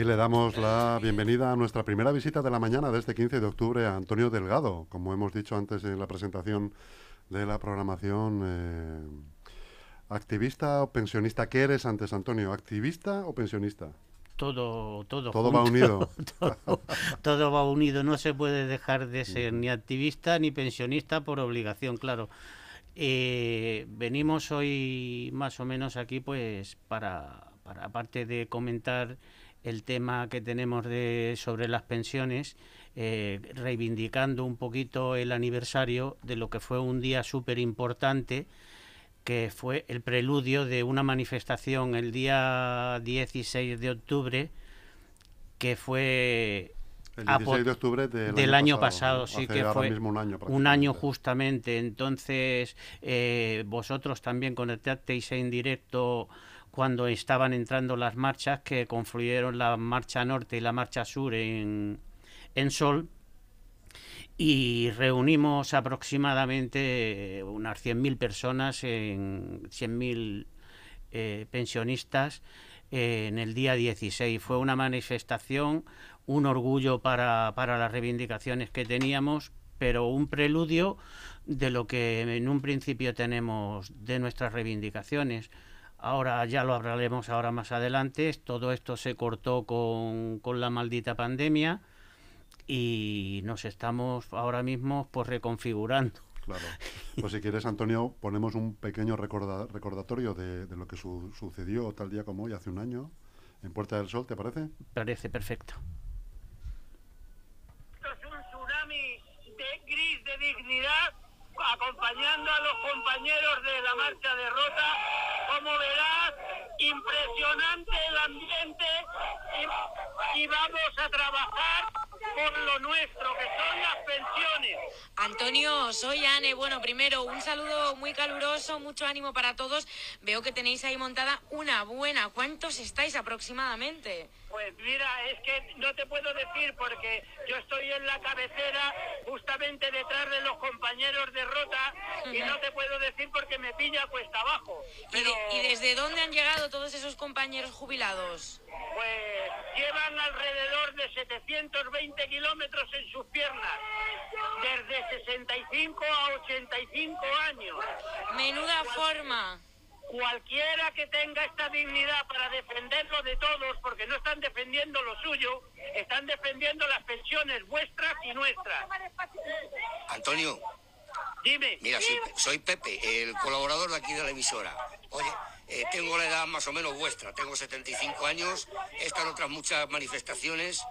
Y le damos la bienvenida a nuestra primera visita de la mañana de este 15 de octubre a Antonio Delgado. Como hemos dicho antes en la presentación de la programación, eh, activista o pensionista. ¿Qué eres antes, Antonio? ¿Activista o pensionista? Todo, todo. Todo va unido. todo, va unido. No se puede dejar de ser ni activista ni pensionista por obligación, claro. Eh, venimos hoy más o menos aquí, pues, para, para aparte de comentar el tema que tenemos de, sobre las pensiones, eh, reivindicando un poquito el aniversario de lo que fue un día súper importante, que fue el preludio de una manifestación el día 16 de octubre, que fue el 16 de octubre del, año, pasado, sí que fue un año, un año justamente. Entonces eh, vosotros también conectasteis en directo cuando estaban entrando las marchas que confluyeron la marcha norte y la marcha sur en, en Sol y reunimos aproximadamente unas 100.000 personas, en 100.000 eh, pensionistas en el día 16. Fue una manifestación, un orgullo para, para las reivindicaciones que teníamos, pero un preludio de lo que en un principio tenemos de nuestras reivindicaciones. Ahora ya lo hablaremos ahora más adelante. Todo esto se cortó con, la maldita pandemia y nos estamos ahora mismo pues reconfigurando. Claro. Pues si quieres, Antonio, ponemos un pequeño recordatorio de, lo que sucedió tal día como hoy, hace un año, en Puerta del Sol, ¿te parece? Parece perfecto. Esto es un tsunami de gris de dignidad acompañando a los compañeros de la marcha de Rota como verás, impresionante el ambiente y, vamos a trabajar por lo nuestro, que son las pensiones. Antonio, soy Anne. Bueno, primero, un saludo muy caluroso, mucho ánimo para todos. Veo que tenéis ahí montada una buena. ¿Cuántos estáis aproximadamente? Pues mira, es que no te puedo decir porque yo estoy en la cabecera justamente detrás de los compañeros de Rota y no te puedo decir porque me pilla cuesta abajo. ¿Y, desde dónde han llegado todos esos compañeros jubilados? Pues de 720 kilómetros en sus piernas, desde 65 a 85 años. Menuda forma cualquiera que tenga esta dignidad para defenderlo de todos, porque no están defendiendo lo suyo, están defendiendo las pensiones vuestras y nuestras. Antonio. Dime. Mira, soy, Pepe, el colaborador de aquí de la emisora. Oye, eh, tengo la edad más o menos vuestra, tengo 75 años, he estado en otras muchas manifestaciones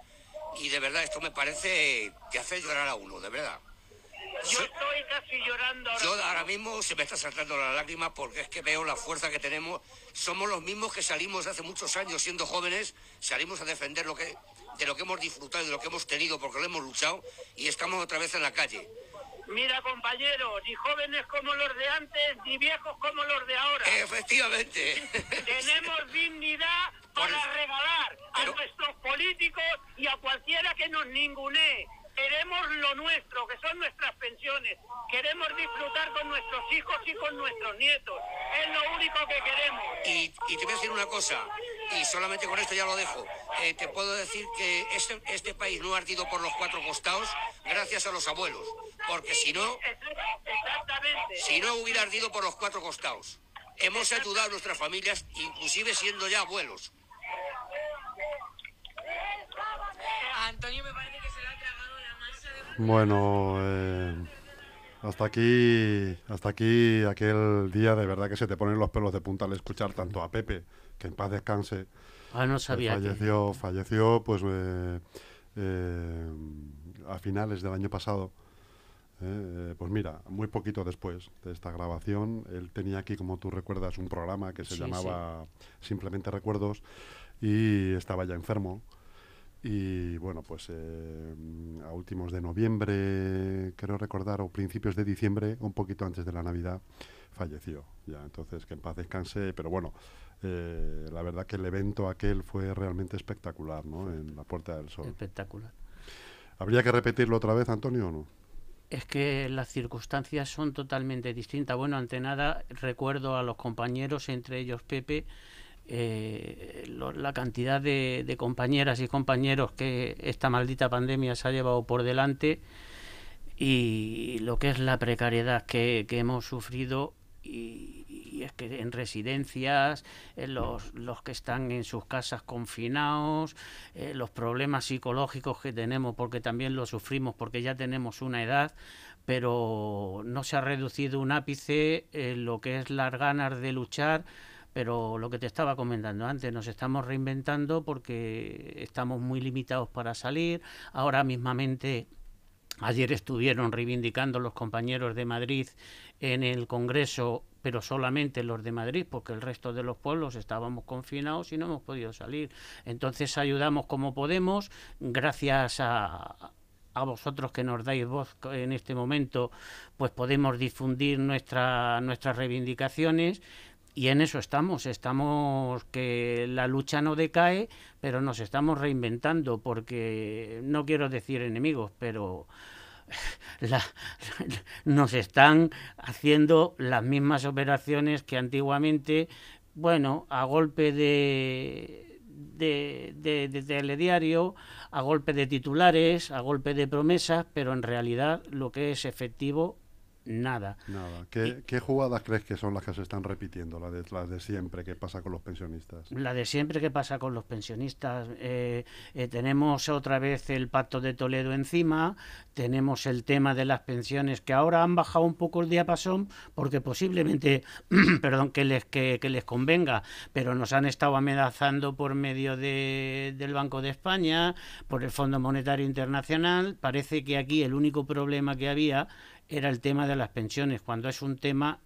y de verdad esto me parece que hace llorar a uno, de verdad. Yo estoy casi llorando ahora. Yo ahora mismo se me está saltando la lágrima porque es que veo la fuerza que tenemos. Somos los mismos que salimos hace muchos años siendo jóvenes, salimos a defender lo que, de lo que hemos disfrutado, de lo que hemos tenido, porque lo hemos luchado y estamos otra vez en la calle. Mira, compañeros, ni jóvenes como los de antes, ni viejos como los de ahora. Efectivamente. Tenemos dignidad para regalar a nuestros políticos y a cualquiera que nos ningunee queremos lo nuestro, que son nuestras pensiones. Queremos disfrutar con nuestros hijos y con nuestros nietos. Es lo único que queremos. Y, te voy a decir una cosa, y solamente con esto ya lo dejo. Eh, te puedo decir que este, este país no ha ardido por los cuatro costados gracias a los abuelos. Porque si no, si no hubiera ardido por los cuatro costados. Hemos ayudado a nuestras familias, inclusive siendo ya abuelos. Antonio me parece que bueno, eh, hasta aquí, hasta aquí aquel día de verdad que se te ponen los pelos de punta al escuchar tanto a Pepe, que en paz descanse. Ah, no sabía. Falleció, falleció, pues eh, a finales del año pasado. Eh, pues mira, muy poquito después de esta grabación, él tenía aquí, como tú recuerdas, un programa que se llamaba Simplemente Recuerdos y estaba ya enfermo. Y bueno, pues eh, a últimos de noviembre, creo recordar, o principios de diciembre, un poquito antes de la Navidad, falleció. Ya, entonces que en paz descanse, pero bueno, eh, la verdad que el evento aquel fue realmente espectacular, ¿no? En la Puerta del Sol. Espectacular. ¿Habría que repetirlo otra vez, Antonio, o no? Es que las circunstancias son totalmente distintas. Bueno, ante nada, recuerdo a los compañeros, entre ellos Pepe, eh, la cantidad de, compañeras y compañeros que esta maldita pandemia se ha llevado por delante y lo que es la precariedad que, hemos sufrido y, es que en residencias, los, los, que están en sus casas confinados, eh, los problemas psicológicos que tenemos porque también los sufrimos porque ya tenemos una edad, pero no se ha reducido un ápice en lo que es las ganas de luchar pero lo que te estaba comentando antes, nos estamos reinventando porque estamos muy limitados para salir. Ahora mismamente, ayer estuvieron reivindicando los compañeros de Madrid en el Congreso, pero solamente los de Madrid, porque el resto de los pueblos estábamos confinados y no hemos podido salir. Entonces ayudamos como podemos, gracias a, a vosotros que nos dais voz en este momento, pues podemos difundir nuestra, nuestras reivindicaciones y en eso estamos, estamos que la lucha no decae, pero nos estamos reinventando porque no quiero decir enemigos, pero nos están haciendo las mismas operaciones que antiguamente, bueno, a golpe de, de, de, de, telediario, a golpe de titulares, a golpe de promesas, pero en realidad lo que es efectivo nada. Nada. ¿Qué, jugadas crees que son las que se están repitiendo? Las de, las de siempre que pasa con los pensionistas. La de siempre que pasa con los pensionistas. Eh, eh, tenemos otra vez el pacto de Toledo encima, tenemos el tema de las pensiones que ahora han bajado un poco el diapasón porque posiblemente, perdón, que les, que, les convenga, pero nos han estado amenazando por medio de, del Banco de España, por el Fondo Monetario Internacional. Parece que aquí el único problema que había era el tema de las pensiones, cuando es un tema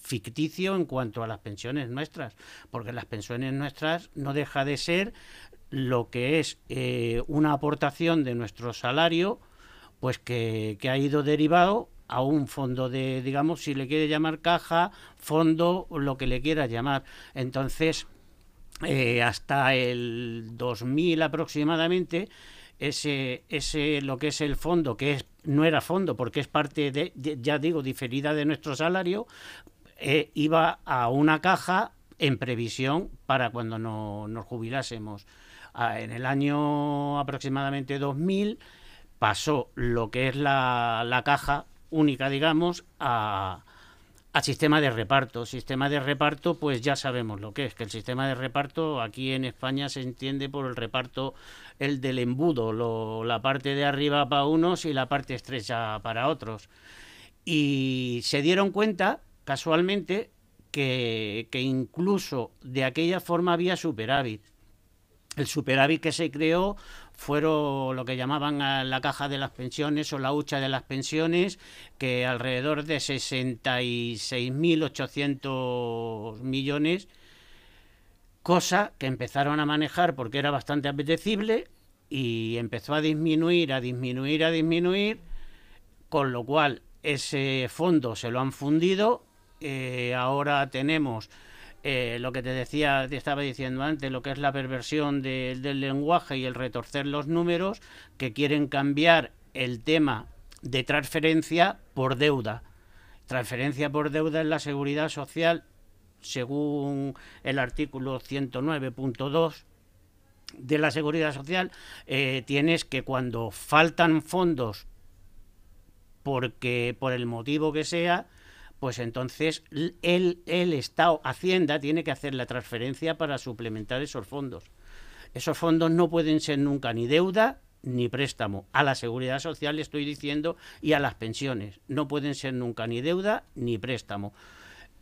ficticio en cuanto a las pensiones nuestras, porque las pensiones nuestras no deja de ser lo que es eh, una aportación de nuestro salario, pues que, ha ido derivado a un fondo de, digamos, si le quiere llamar caja, fondo, lo que le quiera llamar. Entonces, eh, hasta el 2000 aproximadamente, ese, ese, lo que es el fondo, que no era fondo porque es parte de, ya digo, diferida de nuestro salario, eh, iba a una caja en previsión para cuando no, nos jubilásemos. Ah, en el año aproximadamente 2000 pasó lo que es la, la caja única, digamos, a, a sistema de reparto. Sistema de reparto, pues ya sabemos lo que es, que el sistema de reparto aquí en España se entiende por el reparto, el del embudo, la parte de arriba para unos y la parte estrecha para otros. Y se dieron cuenta, casualmente, que, que incluso de aquella forma había superávit. El superávit que se creó fueron lo que llamaban la caja de las pensiones o la hucha de las pensiones, que alrededor de 66.800 millones, cosa que empezaron a manejar porque era bastante apetecible y empezó a disminuir, a disminuir, a disminuir, con lo cual ese fondo se lo han fundido, eh, ahora tenemos eh, lo que te decía, te estaba diciendo antes, lo que es la perversión del lenguaje y el retorcer los números, que quieren cambiar el tema de transferencia por deuda. Transferencia por deuda en la seguridad social, según el artículo 109.2 de la seguridad social, eh, tienes que cuando faltan fondos porque por el motivo que sea, pues entonces el, Estado, Hacienda, tiene que hacer la transferencia para suplementar esos fondos. Esos fondos no pueden ser nunca ni deuda ni préstamo. A la seguridad social estoy diciendo y a las pensiones. No pueden ser nunca ni deuda ni préstamo.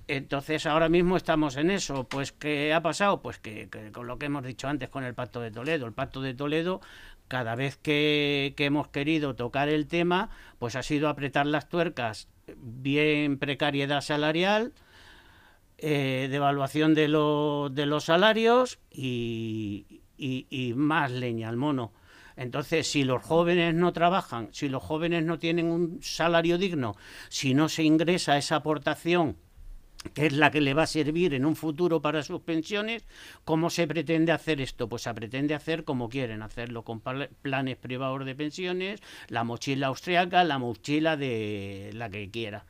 Entonces ahora mismo estamos en eso. Pues ¿qué ha pasado? Pues que, con lo que hemos dicho antes con el Pacto de Toledo. El Pacto de Toledo, cada vez que, hemos querido tocar el tema, pues ha sido apretar las tuercas bien precariedad salarial, eh, devaluación de, de los salarios y, más leña al mono. Entonces, si los jóvenes no trabajan, si los jóvenes no tienen un salario digno, si no se ingresa esa aportación que es la que le va a servir en un futuro para sus pensiones, ¿cómo se pretende hacer esto? Pues se pretende hacer como quieren hacerlo, con planes privados de pensiones, la mochila austriaca, la mochila de la que quiera.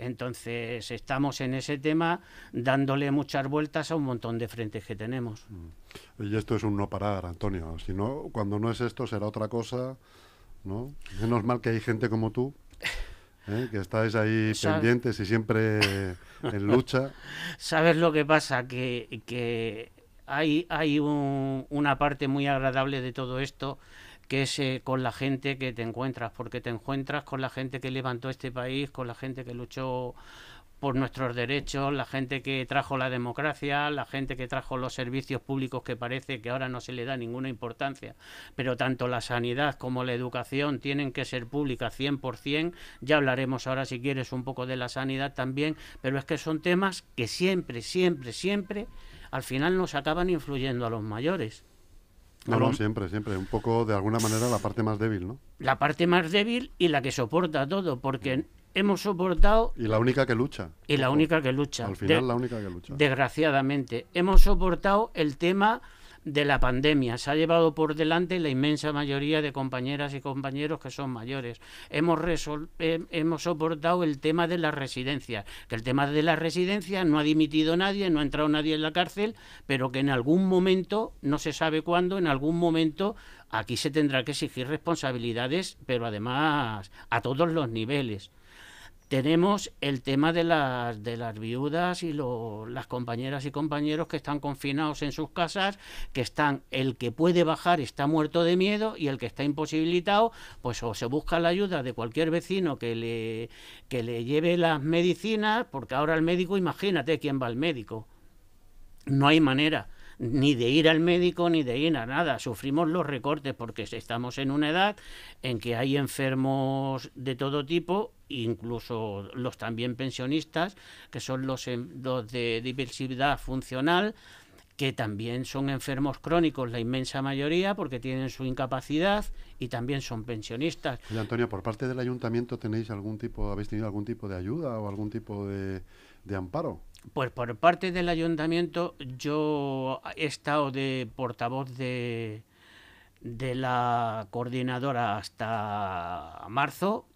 Entonces estamos en ese tema dándole muchas vueltas a un montón de frentes que tenemos. Mm. Y esto es un no parar, Antonio. Si no, cuando no es esto será otra cosa, ¿no? Menos mal que hay gente como tú. ¿Eh? que estáis ahí pendientes y siempre en lucha. ¿Sabes lo que pasa? Que, que hay, hay una parte muy agradable de todo esto que es eh, con la gente que te encuentras, porque te encuentras con la gente que levantó este país, con la gente que luchó por nuestros derechos, la gente que trajo la democracia, la gente que trajo los servicios públicos que parece que ahora no se le da ninguna importancia, pero tanto la sanidad como la educación tienen que ser públicas 100%, ya hablaremos ahora si quieres un poco de la sanidad también, pero es que son temas que siempre, siempre, siempre al final nos acaban influyendo a los mayores. No, no, siempre, siempre. Un poco, de alguna manera, la parte más débil, ¿no? La parte más débil y la que soporta todo, porque hemos soportado... Y la única que lucha. Y la única que lucha. Al final, la única que lucha. Desgraciadamente. Hemos soportado el tema de la pandemia. Se ha llevado por delante la inmensa mayoría de compañeras y compañeros que son mayores. Hemos, hemos soportado el tema de las residencias, que el tema de las residencias no ha dimitido nadie, no ha entrado nadie en la cárcel, pero que en algún momento, no se sabe cuándo, en algún momento aquí se tendrá que exigir responsabilidades, pero además a todos los niveles tenemos el tema de las, de las viudas y las compañeras y compañeros que están confinados en sus casas, que están, el que puede bajar está muerto de miedo y el que está imposibilitado, pues o se busca la ayuda de cualquier vecino que le, que le lleve las medicinas, porque ahora el médico, imagínate quién va al médico. No hay manera ni de ir al médico ni de ir a nada. Sufrimos los recortes porque estamos en una edad en que hay enfermos de todo tipo, incluso los también pensionistas, que son los, de diversidad funcional, que también son enfermos crónicos, la inmensa mayoría, porque tienen su incapacidad y también son pensionistas. Y Antonio, por parte del ayuntamiento tenéis algún tipo, habéis tenido algún tipo de ayuda o algún tipo de amparo. Pues por parte del ayuntamiento yo he estado de portavoz de, de la coordinadora hasta marzo.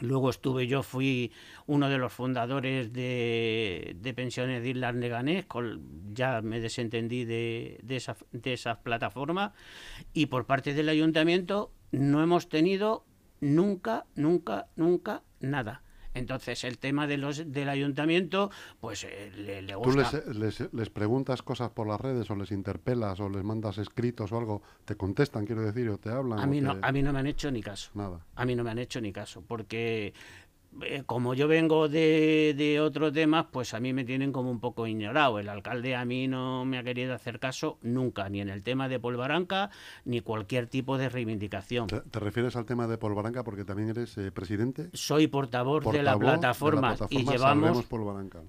Luego estuve yo, fui uno de los fundadores de, de Pensiones de Islas Neganés, ya me desentendí de, de, esa, de esas plataformas. Y por parte del ayuntamiento no hemos tenido nunca, nunca, nunca nada. Entonces, el tema de los, del ayuntamiento, pues eh, le, gusta. ¿Tú les, les, preguntas cosas por las redes o les interpelas o les mandas escritos o algo? ¿Te contestan, quiero decir, o te hablan? A mí, no, a mí no me han hecho ni caso. Nada. A mí no me han hecho ni caso, porque eh, como yo vengo de, de otros temas, pues a mí me tienen como un poco ignorado. El alcalde a mí no me ha querido hacer caso nunca, ni en el tema de Polvaranca, ni cualquier tipo de reivindicación. ¿Te, refieres al tema de Polvaranca porque también eres eh, presidente? Soy portavoz, de, la plataforma, y llevamos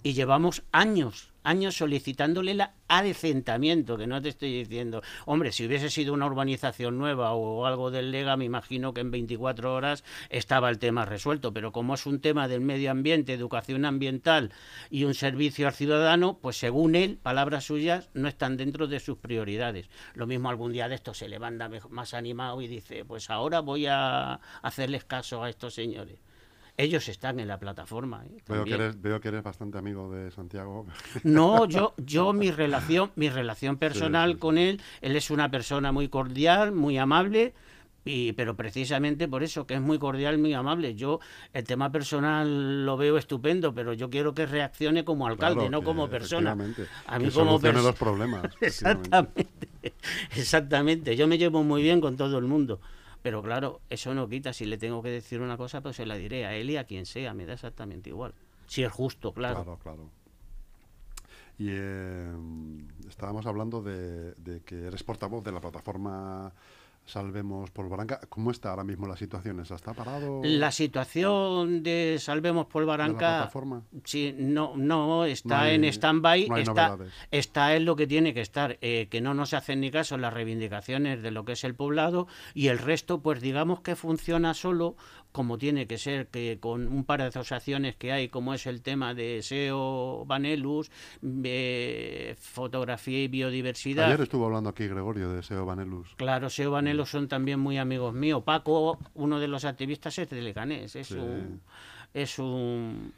y llevamos años años solicitándole el adecentamiento, que no te estoy diciendo, hombre, si hubiese sido una urbanización nueva o algo del Lega, me imagino que en 24 horas estaba el tema resuelto, pero como es un tema del medio ambiente, educación ambiental y un servicio al ciudadano, pues según él, palabras suyas, no están dentro de sus prioridades. Lo mismo algún día de esto se levanta más animado y dice, pues ahora voy a hacerles caso a estos señores ellos están en la plataforma. ¿eh? Veo, que eres, veo, que eres, bastante amigo de Santiago. No, yo, yo mi relación, mi relación personal con él, él es una persona muy cordial, muy amable. Y, pero precisamente por eso, que es muy cordial, muy amable. Yo el tema personal lo veo estupendo, pero yo quiero que reaccione como alcalde, no como persona. A mí que como los problemas. exactamente, exactamente. Yo me llevo muy bien con todo el mundo. Pero claro, eso no quita. Si le tengo que decir una cosa, pues se la diré a él y a quien sea. Me da exactamente igual. Si es justo, claro. Claro, claro. Y eh, estábamos hablando de, que eres portavoz de la plataforma Salvemos Polvaranca. ¿Cómo está ahora mismo la situación? ¿Está parado? La situación de Salvemos Polvaranca. Sí, no, no está en stand-by. está, está en lo que tiene que estar. Eh, que no nos hacen ni caso las reivindicaciones de lo que es el poblado y el resto, pues digamos que funciona solo como tiene que ser, que con un par de asociaciones que hay, como es el tema de SEO Vanelus, fotografía y biodiversidad. Ayer estuvo hablando aquí Gregorio de SEO Vanelus. Claro, SEO Vanelus son también muy amigos míos. Paco, uno de los activistas, es de Leganés, es un... Es un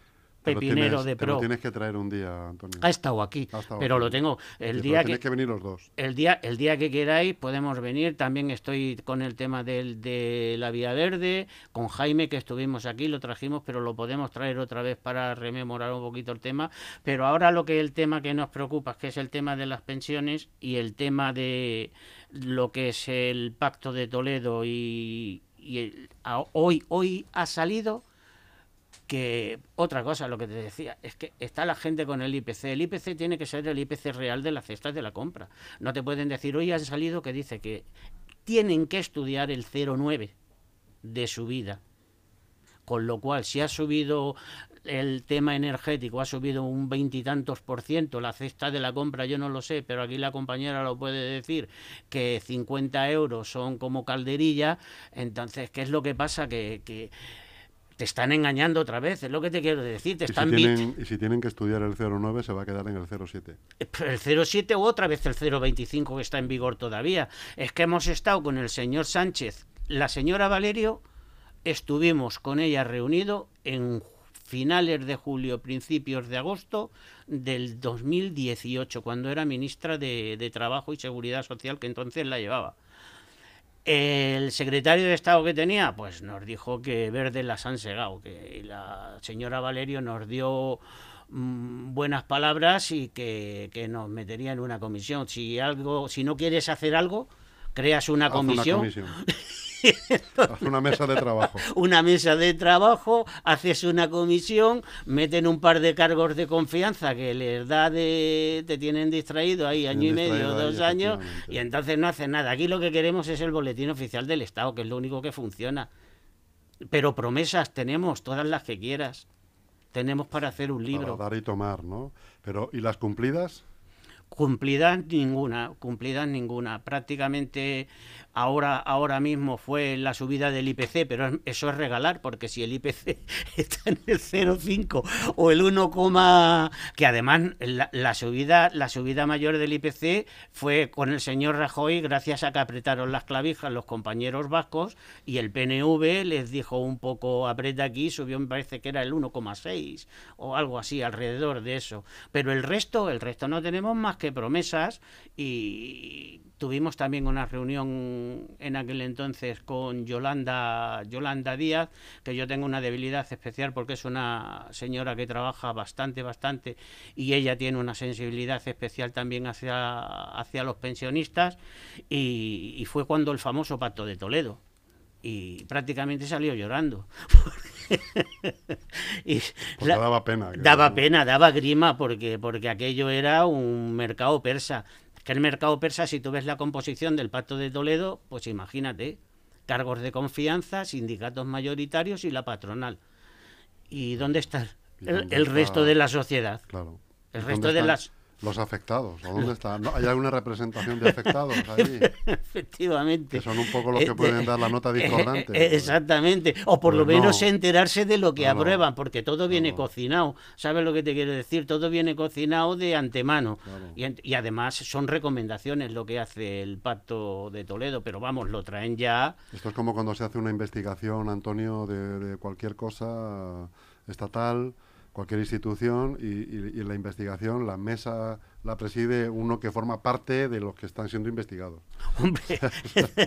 pepinero de pro. tienes que traer un día, Antonio. Ha estado aquí, pero lo tengo. El día que, que venir los dos. El día, el día que queráis podemos venir. También estoy con el tema del, de la Vía Verde, con Jaime que estuvimos aquí, lo trajimos, pero lo podemos traer otra vez para rememorar un poquito el tema. Pero ahora lo que el tema que nos preocupa, es que es el tema de las pensiones y el tema de lo que es el Pacto de Toledo y, hoy, hoy ha salido que otra cosa, lo que te decía, es que está la gente con el IPC. El IPC tiene que ser el IPC real de las cestas de la compra. No te pueden decir, hoy ha salido que dice que tienen que estudiar el 0,9 de su vida. Con lo cual, si ha subido el tema energético, ha subido un veintitantos por ciento, la cesta de la compra yo no lo sé, pero aquí la compañera lo puede decir, que 50 euros son como calderilla, entonces, ¿qué es lo que pasa? que, que te están engañando otra vez, es lo que te quiero decir. Te ¿Y, están si tienen, y si tienen que estudiar el 0,9 se va a quedar en el 0,7. Eh, el 0,7 o otra vez el 0,25 que está en vigor todavía. Es que hemos estado con el señor Sánchez, la señora Valerio, estuvimos con ella reunido en finales de julio, principios de agosto del 2018, cuando era ministra de, de Trabajo y Seguridad Social, que entonces la llevaba. El secretario de Estado que tenía, pues nos dijo que verde las han segado, que la señora Valerio nos dio mm, buenas palabras y que, nos metería en una comisión. Si algo, si no quieres hacer algo, creas una comisión. una mesa de trabajo. Una mesa de trabajo, haces una comisión, meten un par de cargos de confianza que les da de. te tienen distraído ahí año y medio, dos años, y entonces no hacen nada. Aquí lo que queremos es el boletín oficial del Estado, que es lo único que funciona. Pero promesas tenemos, todas las que quieras. Tenemos para hacer un libro. Para dar y tomar, ¿no? Pero, ¿y las cumplidas? Cumplidas ninguna, cumplidas ninguna. Prácticamente ahora, ahora mismo fue la subida del IPC, pero eso es regalar, porque si el IPC está en el 0,5 o el 1, que además la, subida, la subida mayor del IPC fue con el señor Rajoy, gracias a que apretaron las clavijas los compañeros vascos y el PNV les dijo un poco aprieta aquí, subió me parece que era el 1,6 o algo así, alrededor de eso. Pero el resto, el resto no tenemos más que promesas y tuvimos también una reunión en aquel entonces con Yolanda, Yolanda Díaz, que yo tengo una debilidad especial porque es una señora que trabaja bastante, bastante y ella tiene una sensibilidad especial también hacia, hacia los pensionistas y, fue cuando el famoso pacto de Toledo y prácticamente salió llorando. y daba pena. Daba pena, daba grima porque, porque aquello era un mercado persa que el mercado persa, si tú ves la composición del Pacto de Toledo, pues imagínate, cargos de confianza, sindicatos mayoritarios y la patronal. ¿Y dónde está el, resto de la sociedad? Claro. El resto de las los afectados, ¿a dónde están? ¿Hay alguna representación de afectados ahí? Efectivamente. Que son un poco los que pueden dar la nota discordante. Eh, exactamente. O por lo pues menos enterarse de lo que aprueban, porque todo viene cocinado. ¿Sabes lo que te quiero decir? Todo viene cocinado de antemano. Y, además son recomendaciones lo que hace el Pacto de Toledo, pero vamos, lo traen ya. Esto es como cuando se hace una investigación, Antonio, de cualquier cosa estatal cualquier institución y, la investigación, la mesa la preside uno que forma parte de los que están siendo investigados. Hombre,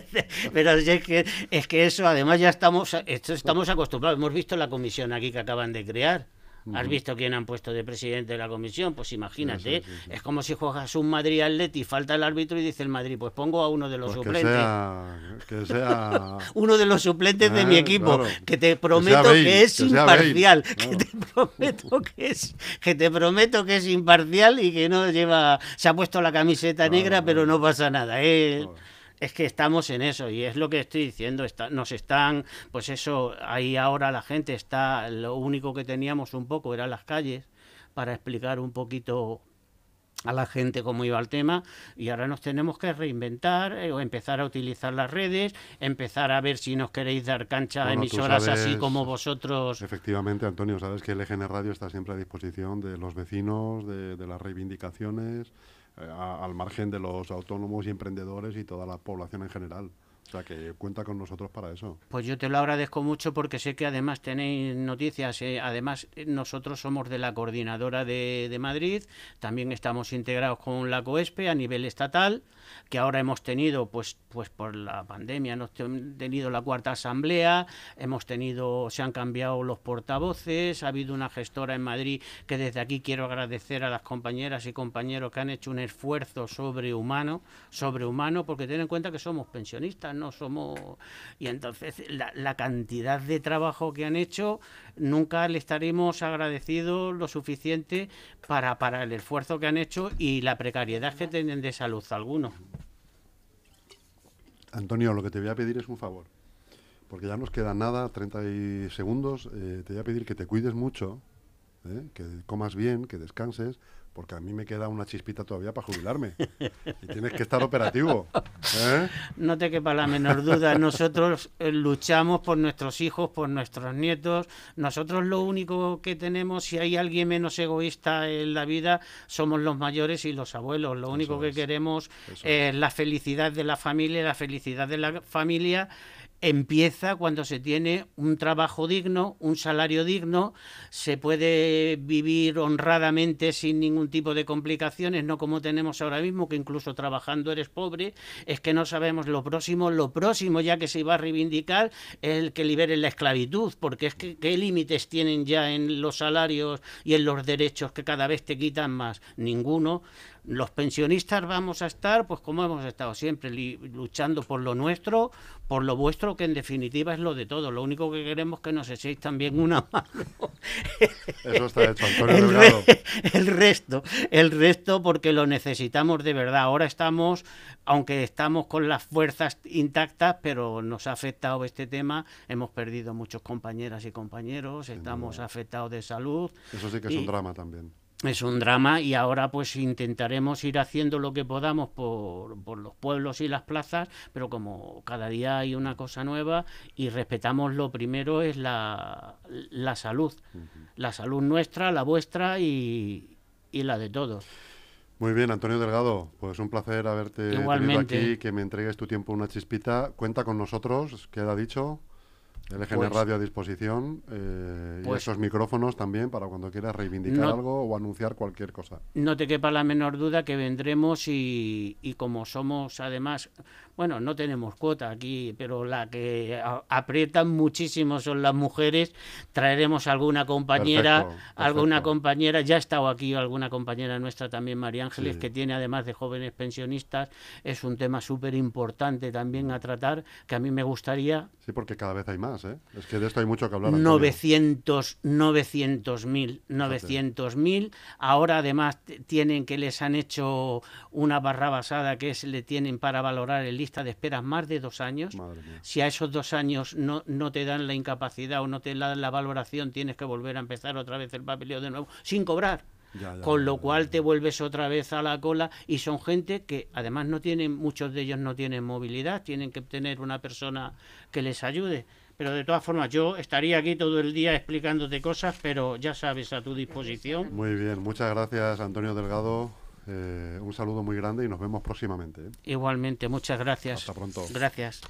pero es que, es que eso además ya estamos, estamos acostumbrados, hemos visto la comisión aquí que acaban de crear ¿Has visto quién han puesto de presidente de la comisión? Pues imagínate, es como si juegas un Madrid Atleti, falta el árbitro y dice el Madrid, pues pongo a uno de los pues suplentes. Que sea, uno de los suplentes de mi eh, equipo, que te prometo que, es imparcial, que te prometo que es, que te prometo que es imparcial y que no lleva, se ha puesto la camiseta negra, pero no pasa nada. ¿eh? Es que estamos en eso y es lo que estoy diciendo. Está, nos están, pues eso, ahí ahora la gente está, lo único que teníamos un poco eran las calles para explicar un poquito a la gente cómo iba el tema y ahora nos tenemos que reinventar eh, o empezar a utilizar las redes, empezar a ver si nos queréis dar cancha a emisoras así como vosotros. Efectivamente, Antonio, sabes que el EGN Radio está siempre a disposición de los vecinos, de, de las reivindicaciones, eh, al margen de los autónomos y emprendedores y toda la población en general. O sea, que cuenta con nosotros para eso. Pues yo te lo agradezco mucho porque sé que además tenéis noticias. eh, Además, eh, nosotros somos de la coordinadora de, de Madrid, también estamos integrados con la COESPE a nivel estatal, que ahora hemos tenido, pues, pues por la pandemia, hemos ten- tenido la cuarta asamblea, hemos tenido, se han cambiado los portavoces, ha habido una gestora en Madrid que desde aquí quiero agradecer a las compañeras y compañeros que han hecho un esfuerzo sobrehumano, sobrehumano, porque ten en cuenta que somos pensionistas, no somos y entonces la, la cantidad de trabajo que han hecho nunca le estaremos agradecidos lo suficiente para, para el esfuerzo que han hecho y la precariedad que tienen de salud algunos. Antonio, lo que te voy a pedir es un favor. Porque ya nos queda nada, 30 y segundos. eh, te voy a pedir que te cuides mucho, ¿eh? que comas bien, que descanses, porque a mí me queda una chispita todavía para jubilarme. y tienes que estar operativo. ¿eh? No te quepa la menor duda, nosotros eh, luchamos por nuestros hijos, por nuestros nietos. Nosotros lo único que tenemos, si hay alguien menos egoísta en la vida, somos los mayores y los abuelos. Lo único que queremos es la felicidad de la familia. La felicidad de la familia empieza cuando se tiene un trabajo digno, un salario digno, se puede vivir honradamente sin ningún tipo de complicaciones, no como tenemos ahora mismo, que incluso trabajando eres pobre, es que no sabemos lo próximo, lo próximo ya que se iba a reivindicar es el que liberen la esclavitud, porque es que qué límites tienen ya en los salarios y en los derechos que cada vez te quitan más, ninguno. Los pensionistas vamos a estar, pues como hemos estado siempre, luchando por lo nuestro, por lo vuestro, que en definitiva es lo de todo. Lo único que queremos es que nos echéis también una mano. Eso está hecho, Antonio el, re- el resto, el resto porque lo necesitamos de verdad. Ahora estamos, aunque estamos con las fuerzas intactas, pero nos ha afectado este tema. Hemos perdido muchos compañeras y compañeros, estamos afectados de salud. Eso sí que es Y- un drama también. Es un drama y ahora pues intentaremos ir haciendo lo que podamos por, por los pueblos y las plazas, pero como cada día hay una cosa nueva y respetamos lo primero es la, la salud, la salud nuestra, la vuestra y, y la de todos. Muy bien, Antonio Delgado, pues un placer haberte tenido Igualmente. aquí, que me entregues tu tiempo una chispita. Cuenta con nosotros, queda dicho. LGN Pues- Radio a disposición eh, y Pues- esos micrófonos también para cuando quieras reivindicar No- algo o anunciar cualquier cosa. No te quepa la menor duda que vendremos y, y como somos además, bueno, no tenemos cuota aquí, pero la que aprietan muchísimo son las mujeres, traeremos alguna compañera, Perfecto, alguna compañera, ya ha estado aquí alguna compañera nuestra también, María Ángeles, Sí. que tiene además de jóvenes pensionistas, es un tema súper importante también a tratar, que a mí me gustaría Sí, porque cada vez hay más, ¿eh? Es que de esto hay mucho que hablar. Antonio. 900, 900 mil, 900 mil. Ahora además tienen que les han hecho una barra basada que es le tienen para valorar en lista de espera más de dos años. Si a esos dos años no, no te dan la incapacidad o no te dan la valoración, tienes que volver a empezar otra vez el papeleo de nuevo, sin cobrar. Ya, ya, Con lo ya, cual te vuelves otra vez a la cola y son gente que además no tienen, muchos de ellos no tienen movilidad, tienen que tener una persona que les ayude. Pero de todas formas, yo estaría aquí todo el día explicándote cosas, pero ya sabes, a tu disposición. Muy bien, muchas gracias Antonio Delgado. Eh, un saludo muy grande y nos vemos próximamente. ¿eh? Igualmente, muchas gracias. Hasta pronto. Gracias.